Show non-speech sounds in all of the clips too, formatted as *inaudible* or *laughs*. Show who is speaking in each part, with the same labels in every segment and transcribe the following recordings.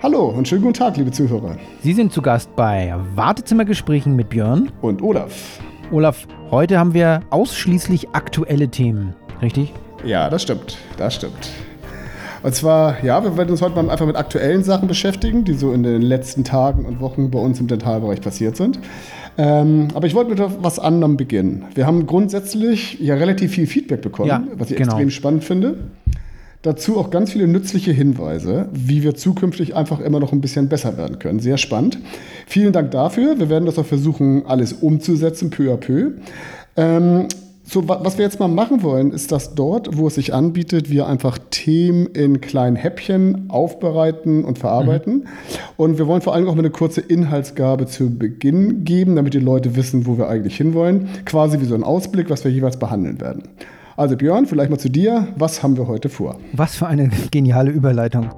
Speaker 1: Hallo und schönen guten Tag, liebe Zuhörer.
Speaker 2: Sie sind zu Gast bei Wartezimmergesprächen mit Björn
Speaker 1: und Olaf.
Speaker 2: Olaf, heute haben wir ausschließlich aktuelle Themen, richtig?
Speaker 1: Ja, das stimmt. Das stimmt. Und zwar, ja, wir werden uns heute mal einfach mit aktuellen Sachen beschäftigen, die so in den letzten Tagen und Wochen bei uns im Dentalbereich passiert sind. Ähm, aber ich wollte mit etwas anderem beginnen. Wir haben grundsätzlich ja relativ viel Feedback bekommen, ja, was ich genau. extrem spannend finde. Dazu auch ganz viele nützliche Hinweise, wie wir zukünftig einfach immer noch ein bisschen besser werden können. Sehr spannend. Vielen Dank dafür. Wir werden das auch versuchen, alles umzusetzen, peu à peu. Ähm, so, was wir jetzt mal machen wollen, ist, dass dort, wo es sich anbietet, wir einfach Themen in kleinen Häppchen aufbereiten und verarbeiten. Mhm. Und wir wollen vor allem auch mal eine kurze Inhaltsgabe zu Beginn geben, damit die Leute wissen, wo wir eigentlich hinwollen. Quasi wie so ein Ausblick, was wir jeweils behandeln werden. Also Björn, vielleicht mal zu dir. Was haben wir heute vor?
Speaker 2: Was für eine geniale Überleitung.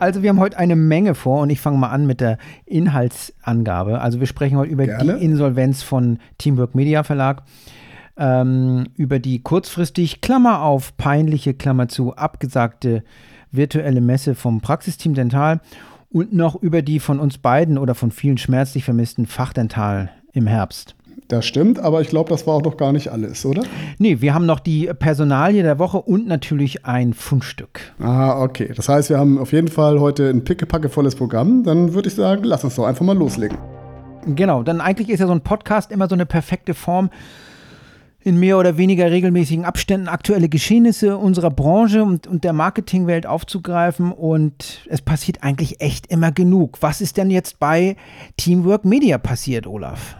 Speaker 2: Also wir haben heute eine Menge vor und ich fange mal an mit der Inhaltsangabe. Also wir sprechen heute über Gerne. die Insolvenz von Teamwork Media Verlag, ähm, über die kurzfristig, Klammer auf, peinliche, Klammer zu, abgesagte virtuelle Messe vom Praxisteam Dental und noch über die von uns beiden oder von vielen schmerzlich vermissten Fachdental im Herbst.
Speaker 1: Das stimmt, aber ich glaube, das war auch noch gar nicht alles, oder?
Speaker 2: Nee, wir haben noch die Personalie der Woche und natürlich ein Fundstück.
Speaker 1: Ah, okay. Das heißt, wir haben auf jeden Fall heute ein pickepackevolles Programm. Dann würde ich sagen, lass uns doch einfach mal loslegen.
Speaker 2: Genau, dann eigentlich ist ja so ein Podcast immer so eine perfekte Form, in mehr oder weniger regelmäßigen Abständen aktuelle Geschehnisse unserer Branche und, und der Marketingwelt aufzugreifen. Und es passiert eigentlich echt immer genug. Was ist denn jetzt bei Teamwork Media passiert, Olaf?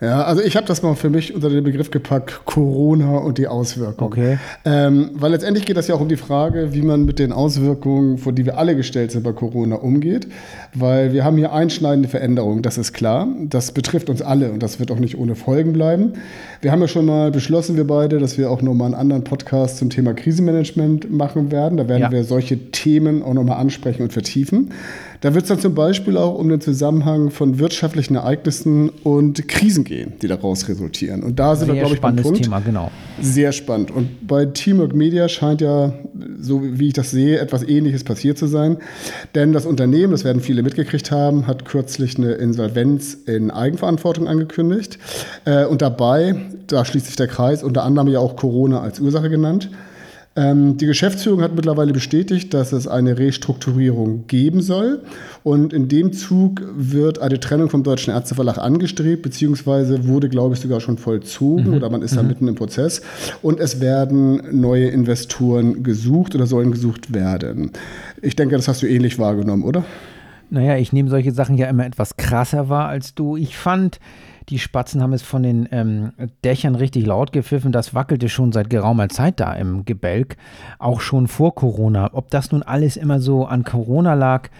Speaker 1: Ja, also ich habe das mal für mich unter den Begriff gepackt, Corona und die Auswirkungen.
Speaker 2: Okay.
Speaker 1: Ähm, weil letztendlich geht das ja auch um die Frage, wie man mit den Auswirkungen, vor die wir alle gestellt sind bei Corona, umgeht. Weil wir haben hier einschneidende Veränderungen, das ist klar. Das betrifft uns alle und das wird auch nicht ohne Folgen bleiben. Wir haben ja schon mal beschlossen, wir beide, dass wir auch nochmal einen anderen Podcast zum Thema Krisenmanagement machen werden. Da werden ja. wir solche Themen auch nochmal ansprechen und vertiefen. Da wird es dann zum Beispiel auch um den Zusammenhang von wirtschaftlichen Ereignissen und Krisen gehen, die daraus resultieren. Und da sind Sehr wir, glaube ich, beim Punkt.
Speaker 2: Thema, genau.
Speaker 1: Sehr spannend. Und bei Teamwork Media scheint ja, so wie ich das sehe, etwas Ähnliches passiert zu sein. Denn das Unternehmen, das werden viele mitgekriegt haben, hat kürzlich eine Insolvenz in Eigenverantwortung angekündigt. Äh, und dabei, da schließt sich der Kreis, unter anderem ja auch Corona als Ursache genannt. Ähm, die Geschäftsführung hat mittlerweile bestätigt, dass es eine Restrukturierung geben soll. Und in dem Zug wird eine Trennung vom Deutschen Ärzteverlag angestrebt, beziehungsweise wurde, glaube ich, sogar schon vollzogen mhm. oder man ist mhm. da mitten im Prozess. Und es werden neue Investoren gesucht oder sollen gesucht werden. Ich denke, das hast du ähnlich wahrgenommen, oder?
Speaker 2: Naja, ich nehme solche Sachen ja immer etwas krasser wahr als du. Ich fand, die Spatzen haben es von den ähm, Dächern richtig laut gepfiffen. Das wackelte schon seit geraumer Zeit da im Gebälk, auch schon vor Corona. Ob das nun alles immer so an Corona lag,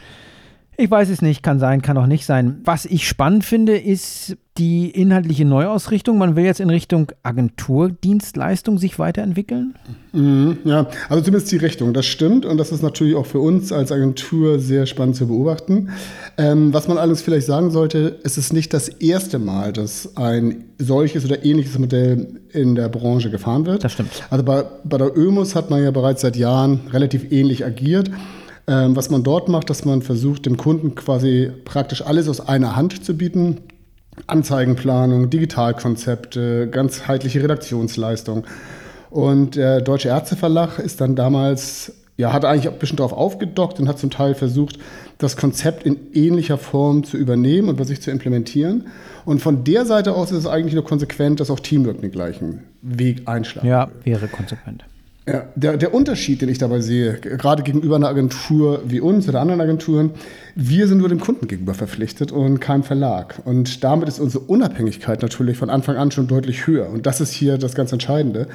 Speaker 2: ich weiß es nicht, kann sein, kann auch nicht sein. Was ich spannend finde, ist die inhaltliche Neuausrichtung. Man will jetzt in Richtung Agenturdienstleistung sich weiterentwickeln?
Speaker 1: Mhm, ja, also zumindest die Richtung, das stimmt. Und das ist natürlich auch für uns als Agentur sehr spannend zu beobachten. Ähm, was man allerdings vielleicht sagen sollte, es ist nicht das erste Mal, dass ein solches oder ähnliches Modell in der Branche gefahren wird.
Speaker 2: Das stimmt.
Speaker 1: Also bei, bei der ÖMUS hat man ja bereits seit Jahren relativ ähnlich agiert. Ähm, was man dort macht, dass man versucht, dem Kunden quasi praktisch alles aus einer Hand zu bieten. Anzeigenplanung, Digitalkonzepte, ganzheitliche Redaktionsleistung. Und der Deutsche Ärzteverlag ist dann damals, ja, hat eigentlich ein bisschen darauf aufgedockt und hat zum Teil versucht, das Konzept in ähnlicher Form zu übernehmen und bei sich zu implementieren. Und von der Seite aus ist es eigentlich nur konsequent, dass auch Teamwork den gleichen Weg einschlagen.
Speaker 2: Ja, wäre konsequent.
Speaker 1: Ja, der, der Unterschied, den ich dabei sehe, gerade gegenüber einer Agentur wie uns oder anderen Agenturen, wir sind nur dem Kunden gegenüber verpflichtet und keinem Verlag. Und damit ist unsere Unabhängigkeit natürlich von Anfang an schon deutlich höher. Und das ist hier das ganz Entscheidende.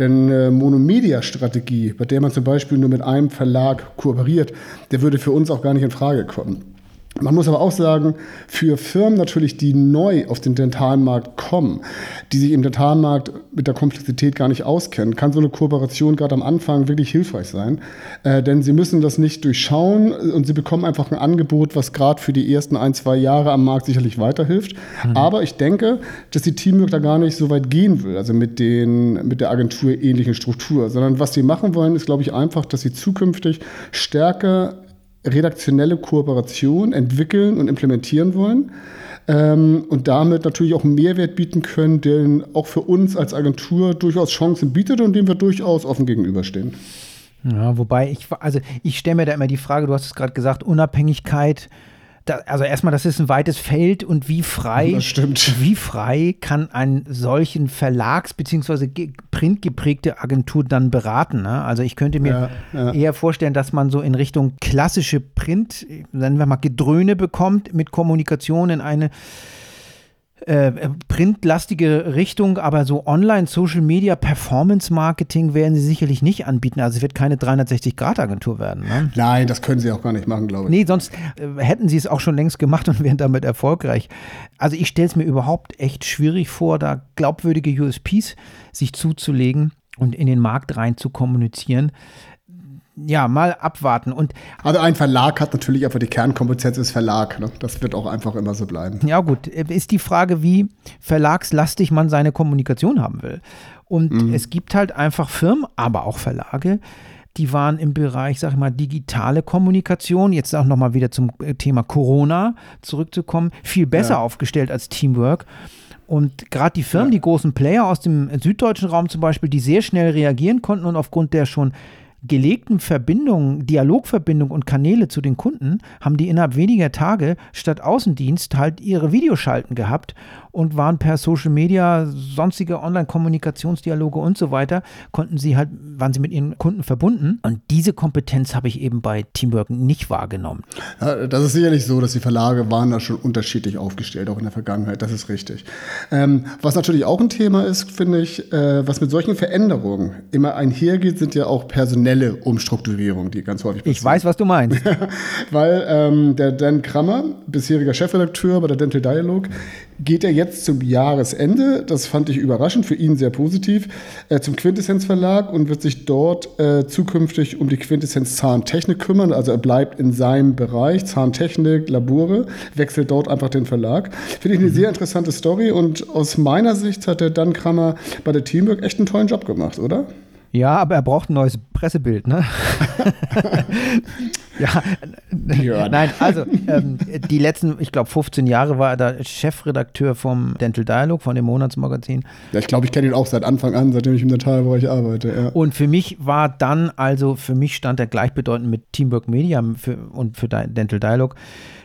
Speaker 1: Denn äh, Monomedia-Strategie, bei der man zum Beispiel nur mit einem Verlag kooperiert, der würde für uns auch gar nicht in Frage kommen. Man muss aber auch sagen, für Firmen natürlich, die neu auf den Dentalmarkt kommen, die sich im Dentalmarkt mit der Komplexität gar nicht auskennen, kann so eine Kooperation gerade am Anfang wirklich hilfreich sein. Äh, denn sie müssen das nicht durchschauen und sie bekommen einfach ein Angebot, was gerade für die ersten ein, zwei Jahre am Markt sicherlich weiterhilft. Mhm. Aber ich denke, dass die Teamwork da gar nicht so weit gehen will, also mit, den, mit der Agentur ähnlichen Struktur, sondern was sie machen wollen, ist, glaube ich, einfach, dass sie zukünftig stärker redaktionelle Kooperation entwickeln und implementieren wollen ähm, und damit natürlich auch einen Mehrwert bieten können, den auch für uns als Agentur durchaus Chancen bietet und dem wir durchaus offen gegenüberstehen.
Speaker 2: Ja, wobei ich, also ich stelle mir da immer die Frage, du hast es gerade gesagt, Unabhängigkeit da, also erstmal, das ist ein weites Feld und wie frei, wie frei kann ein solchen Verlags- bzw. printgeprägte Agentur dann beraten? Ne? Also ich könnte mir ja, ja. eher vorstellen, dass man so in Richtung klassische Print, nennen wir mal Gedröhne bekommt, mit Kommunikation in eine äh, printlastige Richtung, aber so Online, Social Media, Performance Marketing werden sie sicherlich nicht anbieten. Also es wird keine 360-Grad-Agentur werden. Ne?
Speaker 1: Nein, das können sie auch gar nicht machen, glaube ich.
Speaker 2: Nee, sonst äh, hätten sie es auch schon längst gemacht und wären damit erfolgreich. Also ich stelle es mir überhaupt echt schwierig vor, da glaubwürdige USPs sich zuzulegen und in den Markt rein zu kommunizieren ja, mal abwarten. Und
Speaker 1: also ein Verlag hat natürlich einfach die Kernkompetenz ist Verlag. Ne? Das wird auch einfach immer so bleiben.
Speaker 2: Ja gut, ist die Frage, wie verlagslastig man seine Kommunikation haben will. Und mhm. es gibt halt einfach Firmen, aber auch Verlage, die waren im Bereich, sag ich mal, digitale Kommunikation, jetzt auch nochmal wieder zum äh, Thema Corona zurückzukommen, viel besser ja. aufgestellt als Teamwork. Und gerade die Firmen, ja. die großen Player aus dem süddeutschen Raum zum Beispiel, die sehr schnell reagieren konnten und aufgrund der schon gelegten Verbindungen, Dialogverbindungen und Kanäle zu den Kunden haben die innerhalb weniger Tage statt Außendienst halt ihre Videoschalten gehabt und waren per Social Media, sonstige Online-Kommunikationsdialoge und so weiter, konnten sie halt, waren sie mit ihren Kunden verbunden. Und diese Kompetenz habe ich eben bei Teamwork nicht wahrgenommen.
Speaker 1: Ja, das ist sicherlich so, dass die Verlage waren da schon unterschiedlich aufgestellt, auch in der Vergangenheit. Das ist richtig. Ähm, was natürlich auch ein Thema ist, finde ich, äh, was mit solchen Veränderungen immer einhergeht, sind ja auch personelle Umstrukturierungen, die ganz häufig
Speaker 2: passieren. Ich weiß, was du meinst. *laughs*
Speaker 1: Weil ähm, der Dan Krammer, bisheriger Chefredakteur bei der Dental Dialog, geht er jetzt zum Jahresende, das fand ich überraschend, für ihn sehr positiv, äh, zum Quintessenz Verlag und wird sich dort äh, zukünftig um die Quintessenz Zahntechnik kümmern. Also er bleibt in seinem Bereich, Zahntechnik, Labore, wechselt dort einfach den Verlag. Finde ich eine mhm. sehr interessante Story und aus meiner Sicht hat der Dan Krammer bei der Teamwork echt einen tollen Job gemacht, oder?
Speaker 2: Ja, aber er braucht ein neues Pressebild, ne? *laughs* ja, ja, nein, also ähm, die letzten, ich glaube 15 Jahre war er da Chefredakteur vom Dental Dialog, von dem Monatsmagazin.
Speaker 1: Ja, ich glaube, ich kenne ihn auch seit Anfang an, seitdem ich im Dentalbereich arbeite. Ja.
Speaker 2: Und für mich war dann, also für mich stand er gleichbedeutend mit Teamwork Media für, und für Dental Dialog.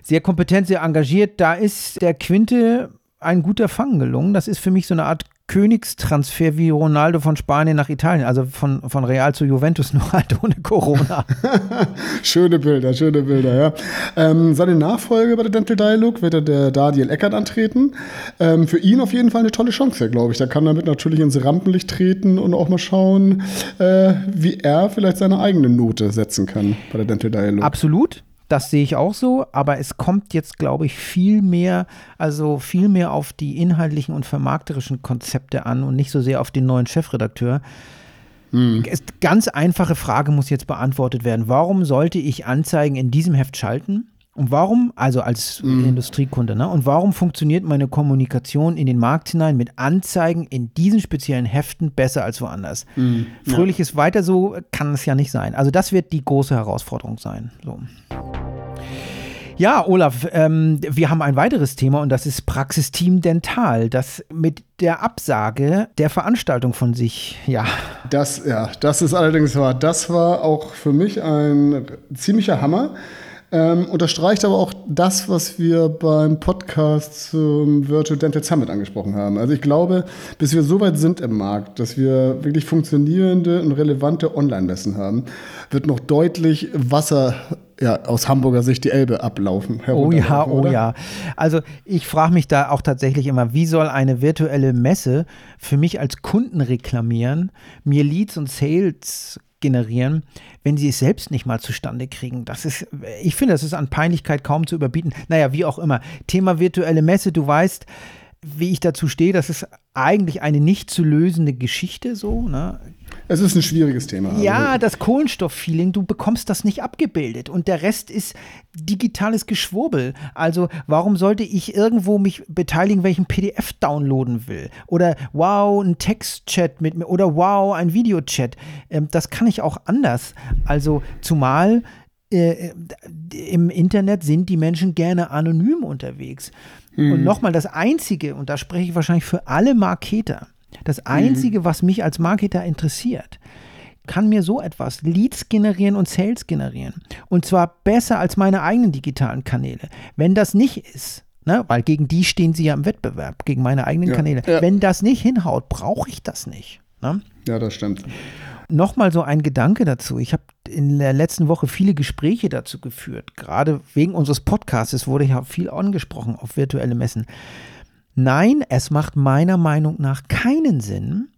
Speaker 2: Sehr kompetent, sehr engagiert. Da ist der Quinte ein guter Fang gelungen. Das ist für mich so eine Art Königstransfer wie Ronaldo von Spanien nach Italien, also von, von Real zu Juventus, *laughs* nur halt ohne Corona. *laughs*
Speaker 1: schöne Bilder, schöne Bilder, ja. Ähm, seine Nachfolge bei der Dental Dialog wird der Daniel Eckert antreten. Ähm, für ihn auf jeden Fall eine tolle Chance, glaube ich. Da kann damit natürlich ins Rampenlicht treten und auch mal schauen, äh, wie er vielleicht seine eigene Note setzen kann bei der Dental Dialog.
Speaker 2: Absolut. Das sehe ich auch so, aber es kommt jetzt, glaube ich, viel mehr, also viel mehr auf die inhaltlichen und vermarkterischen Konzepte an und nicht so sehr auf den neuen Chefredakteur. Hm. Ganz einfache Frage muss jetzt beantwortet werden. Warum sollte ich Anzeigen in diesem Heft schalten? Und warum, also als mhm. Industriekunde, ne? Und warum funktioniert meine Kommunikation in den Markt hinein mit Anzeigen in diesen speziellen Heften besser als woanders? Mhm. Fröhliches ja. weiter so kann es ja nicht sein. Also das wird die große Herausforderung sein. So. Ja, Olaf, ähm, wir haben ein weiteres Thema und das ist Praxisteam Dental, das mit der Absage der Veranstaltung von sich, ja.
Speaker 1: Das, ja, das ist allerdings wahr. Das war auch für mich ein ziemlicher Hammer. Ähm, unterstreicht aber auch das, was wir beim Podcast zum Virtual Dental Summit angesprochen haben. Also ich glaube, bis wir so weit sind im Markt, dass wir wirklich funktionierende und relevante Online-Messen haben, wird noch deutlich Wasser ja, aus Hamburger Sicht die Elbe ablaufen.
Speaker 2: Oh ja, oh ja. Also ich frage mich da auch tatsächlich immer, wie soll eine virtuelle Messe für mich als Kunden reklamieren, mir Leads und Sales generieren, wenn sie es selbst nicht mal zustande kriegen. Das ist, ich finde, das ist an Peinlichkeit kaum zu überbieten. Naja, wie auch immer. Thema virtuelle Messe, du weißt, wie ich dazu stehe, das ist eigentlich eine nicht zu lösende Geschichte so. Ne?
Speaker 1: Es ist ein schwieriges Thema.
Speaker 2: Ja, also das Kohlenstofffeeling, du bekommst das nicht abgebildet und der Rest ist digitales Geschwurbel. Also warum sollte ich irgendwo mich beteiligen, welchen PDF downloaden will? Oder wow, ein Textchat mit mir oder wow, ein Videochat. Ähm, das kann ich auch anders. Also zumal äh, im Internet sind die Menschen gerne anonym unterwegs.
Speaker 1: Mhm.
Speaker 2: Und nochmal, das Einzige, und da spreche ich wahrscheinlich für alle Marketer, das Einzige, was mich als Marketer interessiert, kann mir so etwas Leads generieren und Sales generieren. Und zwar besser als meine eigenen digitalen Kanäle. Wenn das nicht ist, ne, weil gegen die stehen sie ja im Wettbewerb, gegen meine eigenen
Speaker 1: Ja,
Speaker 2: Kanäle.
Speaker 1: ja.
Speaker 2: Wenn das nicht hinhaut, brauche ich das nicht. Ne?
Speaker 1: Ja, das stimmt.
Speaker 2: Nochmal so ein Gedanke dazu. Ich habe in der letzten Woche viele Gespräche dazu geführt. Gerade wegen unseres Podcasts wurde ja viel angesprochen auf virtuelle Messen. Nein, es macht meiner Meinung nach keinen Sinn,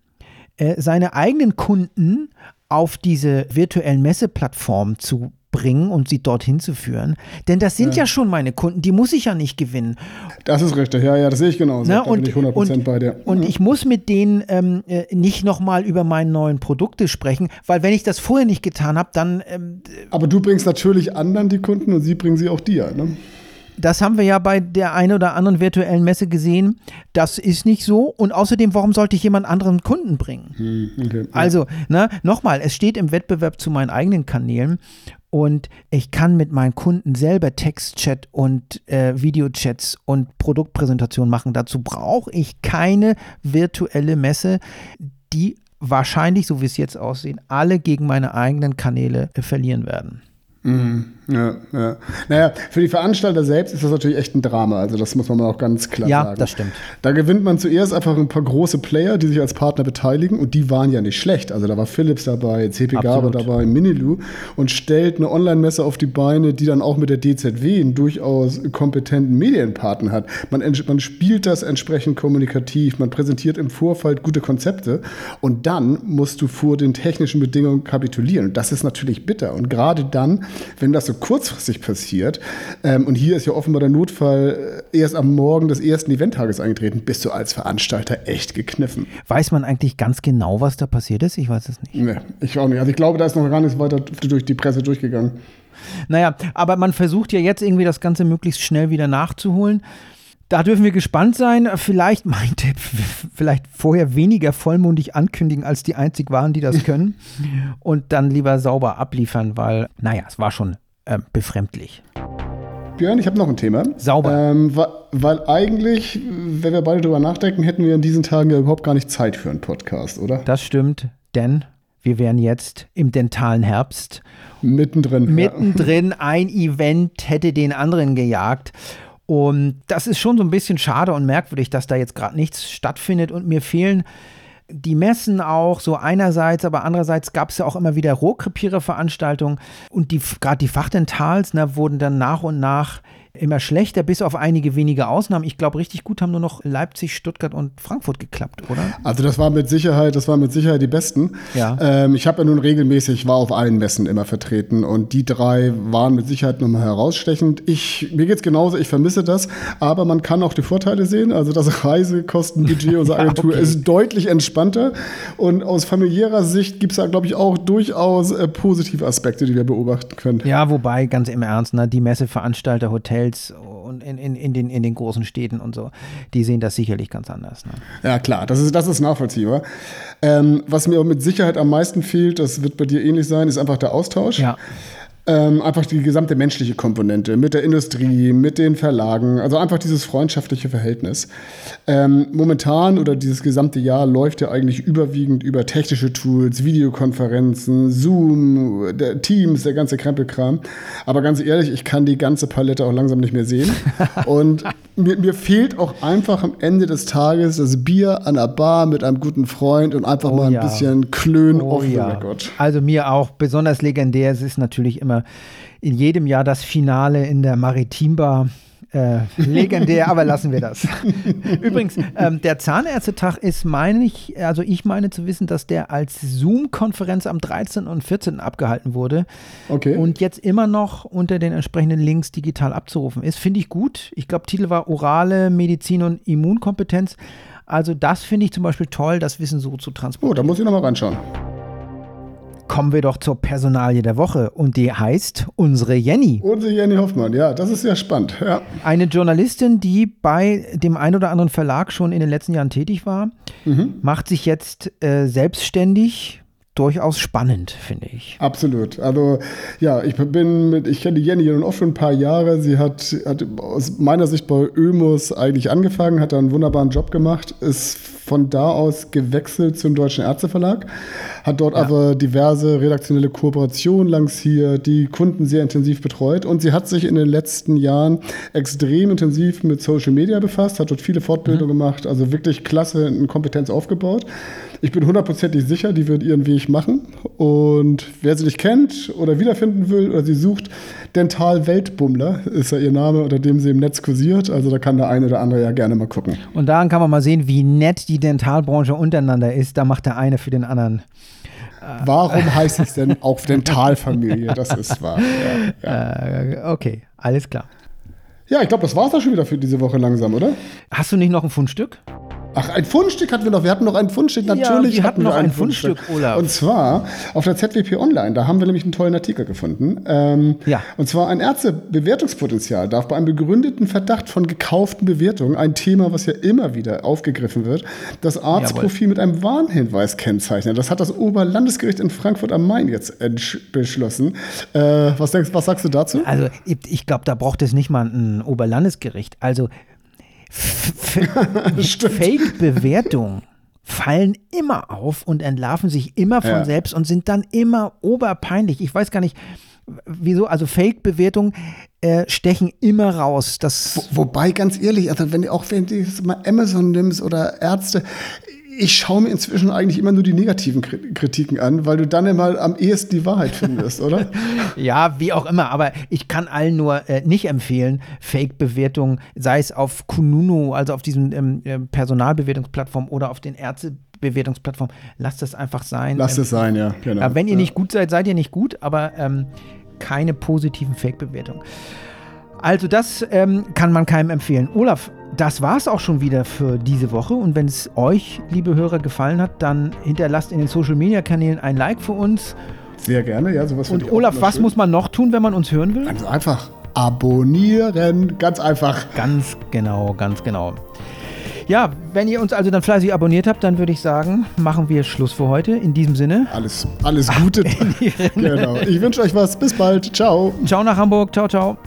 Speaker 2: äh, seine eigenen Kunden auf diese virtuellen Messeplattformen zu bringen und sie dorthin zu führen. Denn das sind ja, schon meine Kunden, die muss ich ja nicht gewinnen.
Speaker 1: Das ist richtig, ja, ja, das sehe ich genauso.
Speaker 2: Ne?
Speaker 1: da bin ich 100%
Speaker 2: und,
Speaker 1: bei dir.
Speaker 2: Und ich muss mit denen ähm, äh, nicht nochmal über meine neuen Produkte sprechen, weil wenn ich das vorher nicht getan habe, dann ähm,
Speaker 1: Aber du bringst natürlich anderen die Kunden und sie bringen sie auch dir. Ne?
Speaker 2: Das haben wir ja bei der einen oder anderen virtuellen Messe gesehen. Das ist nicht so. Und außerdem, warum sollte ich jemand anderen Kunden bringen?
Speaker 1: Hm, okay.
Speaker 2: Also, ne, nochmal, es steht im Wettbewerb zu meinen eigenen Kanälen und ich kann mit meinen Kunden selber Textchat und äh, Videochats und Produktpräsentationen machen. Dazu brauche ich keine virtuelle Messe, die wahrscheinlich, so wie es jetzt aussieht, alle gegen meine eigenen Kanäle äh, verlieren werden.
Speaker 1: Mhm. Ja, ja. Naja, für die Veranstalter selbst ist das natürlich echt ein Drama. Also, das muss man mal auch ganz klar
Speaker 2: Ja,
Speaker 1: sagen.
Speaker 2: das stimmt.
Speaker 1: Da gewinnt man zuerst einfach ein paar große Player, die sich als Partner beteiligen und die waren ja nicht schlecht. Also, da war Philips dabei, war
Speaker 2: Absolut.
Speaker 1: dabei, Minilu und stellt eine Online-Messe auf die Beine, die dann auch mit der DZW einen durchaus kompetenten Medienpartner hat. Man, man spielt das entsprechend kommunikativ, man präsentiert im Vorfeld gute Konzepte und dann musst du vor den technischen Bedingungen kapitulieren. Und das ist natürlich bitter. Und gerade dann, wenn das so kurzfristig passiert, ähm, und hier ist ja offenbar der Notfall äh, erst am Morgen des ersten Eventtages eingetreten, bist du als Veranstalter echt gekniffen.
Speaker 2: Weiß man eigentlich ganz genau, was da passiert ist? Ich weiß es nicht.
Speaker 1: Nee, ich auch nicht. Also ich glaube, da ist noch gar nichts weiter durch die Presse durchgegangen.
Speaker 2: Naja, aber man versucht ja jetzt irgendwie das Ganze möglichst schnell wieder nachzuholen. Da dürfen wir gespannt sein. Vielleicht, *laughs* mein Tipp, vielleicht vorher weniger vollmundig ankündigen, als die einzig waren, die das können. *laughs* Und dann lieber sauber abliefern, weil, naja, es war schon äh, befremdlich.
Speaker 1: Björn, ich habe noch ein Thema.
Speaker 2: Sauber.
Speaker 1: Ähm, weil eigentlich, wenn wir beide drüber nachdenken, hätten wir in diesen Tagen ja überhaupt gar nicht Zeit für einen Podcast, oder?
Speaker 2: Das stimmt, denn wir wären jetzt im dentalen Herbst.
Speaker 1: Mittendrin.
Speaker 2: Mittendrin *laughs* ein Event hätte den anderen gejagt. Und das ist schon so ein bisschen schade und merkwürdig, dass da jetzt gerade nichts stattfindet und mir fehlen die Messen auch, so einerseits, aber andererseits gab es ja auch immer wieder Rohrkrepierer-Veranstaltungen und die, gerade die Fachdentals ne, wurden dann nach und nach immer schlechter, bis auf einige wenige Ausnahmen. Ich glaube, richtig gut haben nur noch Leipzig, Stuttgart und Frankfurt geklappt, oder?
Speaker 1: Also das war mit Sicherheit, das war mit Sicherheit die besten.
Speaker 2: Ja.
Speaker 1: Ähm, ich habe ja nun regelmäßig, war auf allen Messen immer vertreten und die drei waren mit Sicherheit nochmal herausstechend. Ich, mir geht's genauso, ich vermisse das, aber man kann auch die Vorteile sehen. Also das *laughs* Reisekostenbudget *laughs* unserer
Speaker 2: Ja,
Speaker 1: Agentur
Speaker 2: okay.
Speaker 1: ist deutlich entspannter und aus familiärer Sicht gibt's da, glaube ich, auch durchaus äh, positive Aspekte, die wir beobachten können.
Speaker 2: Ja, wobei, ganz im Ernst, ne, die Messeveranstalter, Hotels und in, in, in, den, in den großen Städten und so, die sehen das sicherlich ganz anders. Ne?
Speaker 1: Ja, klar, das ist, das ist nachvollziehbar. Ähm, was mir mit Sicherheit am meisten fehlt, das wird bei dir ähnlich sein, ist einfach der Austausch.
Speaker 2: Ja.
Speaker 1: Ähm, einfach die gesamte menschliche Komponente mit der Industrie, mit den Verlagen, also einfach dieses freundschaftliche Verhältnis. Ähm, momentan oder dieses gesamte Jahr läuft ja eigentlich überwiegend über technische Tools, Videokonferenzen, Zoom, der Teams, der ganze Krempelkram. Aber ganz ehrlich, ich kann die ganze Palette auch langsam nicht mehr sehen. *laughs* Und mir, mir fehlt auch einfach am Ende des Tages das Bier an der Bar mit einem guten Freund und einfach
Speaker 2: Oh
Speaker 1: mal ein
Speaker 2: ja.
Speaker 1: bisschen klönen
Speaker 2: Oh
Speaker 1: off the
Speaker 2: ja.
Speaker 1: record.
Speaker 2: Also mir auch besonders legendär. Es ist natürlich immer in jedem Jahr das Finale in der Maritimbar. Äh, legendär, aber lassen wir das. *laughs* Übrigens, ähm, der Zahnärztetag ist, meine ich, also ich meine zu wissen, dass der als Zoom-Konferenz am 13. und 14. abgehalten wurde
Speaker 1: Okay.
Speaker 2: und jetzt immer noch unter den entsprechenden Links digital abzurufen ist. Finde ich gut. Ich glaube, Titel war Orale Medizin und Immunkompetenz. Also das finde ich zum Beispiel toll, das Wissen so zu transportieren.
Speaker 1: Oh, da muss ich nochmal reinschauen.
Speaker 2: Kommen wir doch zur Personalie der Woche und die heißt unsere Jenny.
Speaker 1: Unsere Jenny Hoffmann, ja, das ist sehr spannend. Ja.
Speaker 2: Eine Journalistin, die bei dem ein oder anderen Verlag schon in den letzten Jahren tätig war, macht sich jetzt äh, selbstständig, durchaus spannend, finde ich.
Speaker 1: Absolut. Also ja, ich bin mit, ich kenne die Jenny nun auch schon ein paar Jahre. Sie hat, hat aus meiner Sicht bei Ömus eigentlich angefangen, hat da einen wunderbaren Job gemacht, ist von da aus gewechselt zum Deutschen Ärzteverlag, hat dort ja. aber diverse redaktionelle Kooperationen lanciert, die Kunden sehr intensiv betreut und sie hat sich in den letzten Jahren extrem intensiv mit Social Media befasst, hat dort viele Fortbildungen mhm. gemacht, also wirklich klasse in Kompetenz aufgebaut. Ich bin hundertprozentig sicher, die wird ihren Weg machen. Und wer sie nicht kennt oder wiederfinden will oder sie sucht, Dental Weltbummler ist ja ihr Name, unter dem sie im Netz kursiert. Also da kann der eine oder andere ja gerne mal gucken.
Speaker 2: Und daran kann man mal sehen, wie nett die Dentalbranche untereinander ist. Da macht der eine für den anderen.
Speaker 1: Warum *laughs* heißt es denn auch Dentalfamilie? Das ist wahr.
Speaker 2: Ja, ja. Äh, okay, alles klar.
Speaker 1: Ja, ich glaube, das war es auch schon wieder für diese Woche langsam, oder?
Speaker 2: Hast du nicht noch ein Fundstück?
Speaker 1: Ach, ein Fundstück hatten wir noch. Wir hatten noch ein Fundstück. Natürlich
Speaker 2: ja,
Speaker 1: wir hatten
Speaker 2: noch ein, ein Fundstück, Fundstück,
Speaker 1: Olaf. Und zwar auf der ZWP Online. Da haben wir nämlich einen tollen Artikel gefunden. Ähm, ja. Und zwar ein Ärztebewertungspotenzial darf bei einem begründeten Verdacht von gekauften Bewertungen, ein Thema, was ja immer wieder aufgegriffen wird, das Arztprofil mit einem Warnhinweis kennzeichnen. Das hat das Oberlandesgericht in Frankfurt am Main jetzt beschlossen. Äh, was, denkst, was sagst du dazu?
Speaker 2: Also ich, ich glaube, da braucht es nicht mal ein Oberlandesgericht. Also *laughs* Fake-Bewertungen fallen immer auf und entlarven sich immer von ja. selbst und sind dann immer oberpeinlich. Ich weiß gar nicht, wieso, also Fake-Bewertungen äh, stechen immer raus. Das
Speaker 1: Wo, wobei, ganz ehrlich, also wenn auch wenn du mal Amazon nimmst oder Ärzte, ich schaue mir inzwischen eigentlich immer nur die negativen Kritiken an, weil du dann immer am ehesten die Wahrheit findest, oder? *laughs*
Speaker 2: ja, wie auch immer. Aber ich kann allen nur äh, nicht empfehlen, Fake-Bewertungen, sei es auf Kununu, also auf diesen ähm, äh, Personalbewertungsplattformen oder auf den Ärztebewertungsplattformen. Lasst es einfach sein.
Speaker 1: Lasst ähm, es sein, ja.
Speaker 2: Genau. wenn ihr ja. nicht gut seid, seid ihr nicht gut, aber ähm, keine positiven Fake-Bewertungen. Also das ähm, kann man keinem empfehlen. Olaf, das war es auch schon wieder für diese Woche. Und wenn es euch, liebe Hörer, gefallen hat, dann hinterlasst in den Social Media Kanälen ein Like für uns.
Speaker 1: Sehr gerne, ja,
Speaker 2: sowas Und Olaf, was schön. muss man noch tun, wenn man uns hören will?
Speaker 1: Also einfach abonnieren, ganz einfach.
Speaker 2: Ganz genau, ganz genau. Ja, wenn ihr uns also dann fleißig abonniert habt, dann würde ich sagen, machen wir Schluss für heute. In diesem Sinne.
Speaker 1: Alles, alles Gute. *laughs* genau. Ich wünsche euch was. Bis bald. Ciao.
Speaker 2: Ciao nach Hamburg. Ciao, ciao.